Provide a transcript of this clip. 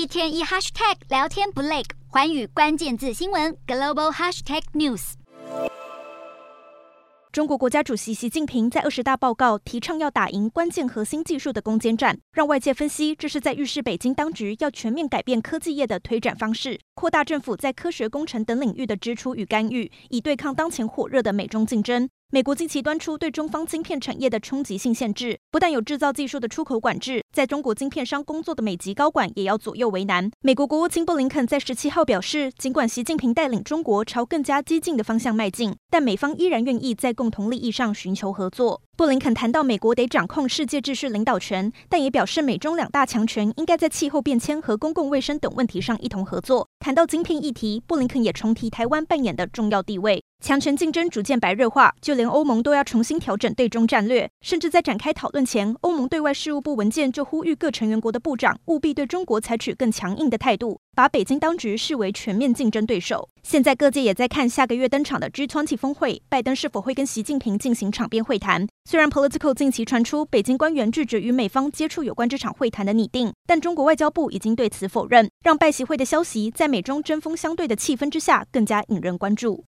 一天一 hashtag 聊天不累，环宇关键字新闻 global hashtag news。中国国家主席习近平在二十大报告提倡要打赢关键核心技术的攻坚战，让外界分析这是在预示北京当局要全面改变科技业的推展方式，扩大政府在科学工程等领域的支出与干预，以对抗当前火热的美中竞争。美国近期端出对中方晶片产业的冲击性限制，不但有制造技术的出口管制，在中国晶片商工作的美籍高管也要左右为难。美国国务卿布林肯在十七号表示，尽管习近平带领中国朝更加激进的方向迈进，但美方依然愿意在共同利益上寻求合作。布林肯谈到美国得掌控世界秩序领导权，但也表示美中两大强权应该在气候变迁和公共卫生等问题上一同合作。谈到晶片议题，布林肯也重提台湾扮演的重要地位。强权竞争逐渐白热化，就连欧盟都要重新调整对中战略。甚至在展开讨论前，欧盟对外事务部文件呼吁各成员国的部长务必对中国采取更强硬的态度，把北京当局视为全面竞争对手。现在各界也在看下个月登场的 G20 峰会，拜登是否会跟习近平进行场边会谈？虽然 Political 近期传出北京官员拒绝与美方接触有关这场会谈的拟定，但中国外交部已经对此否认，让拜习会的消息在美中针锋相对的气氛之下更加引人关注。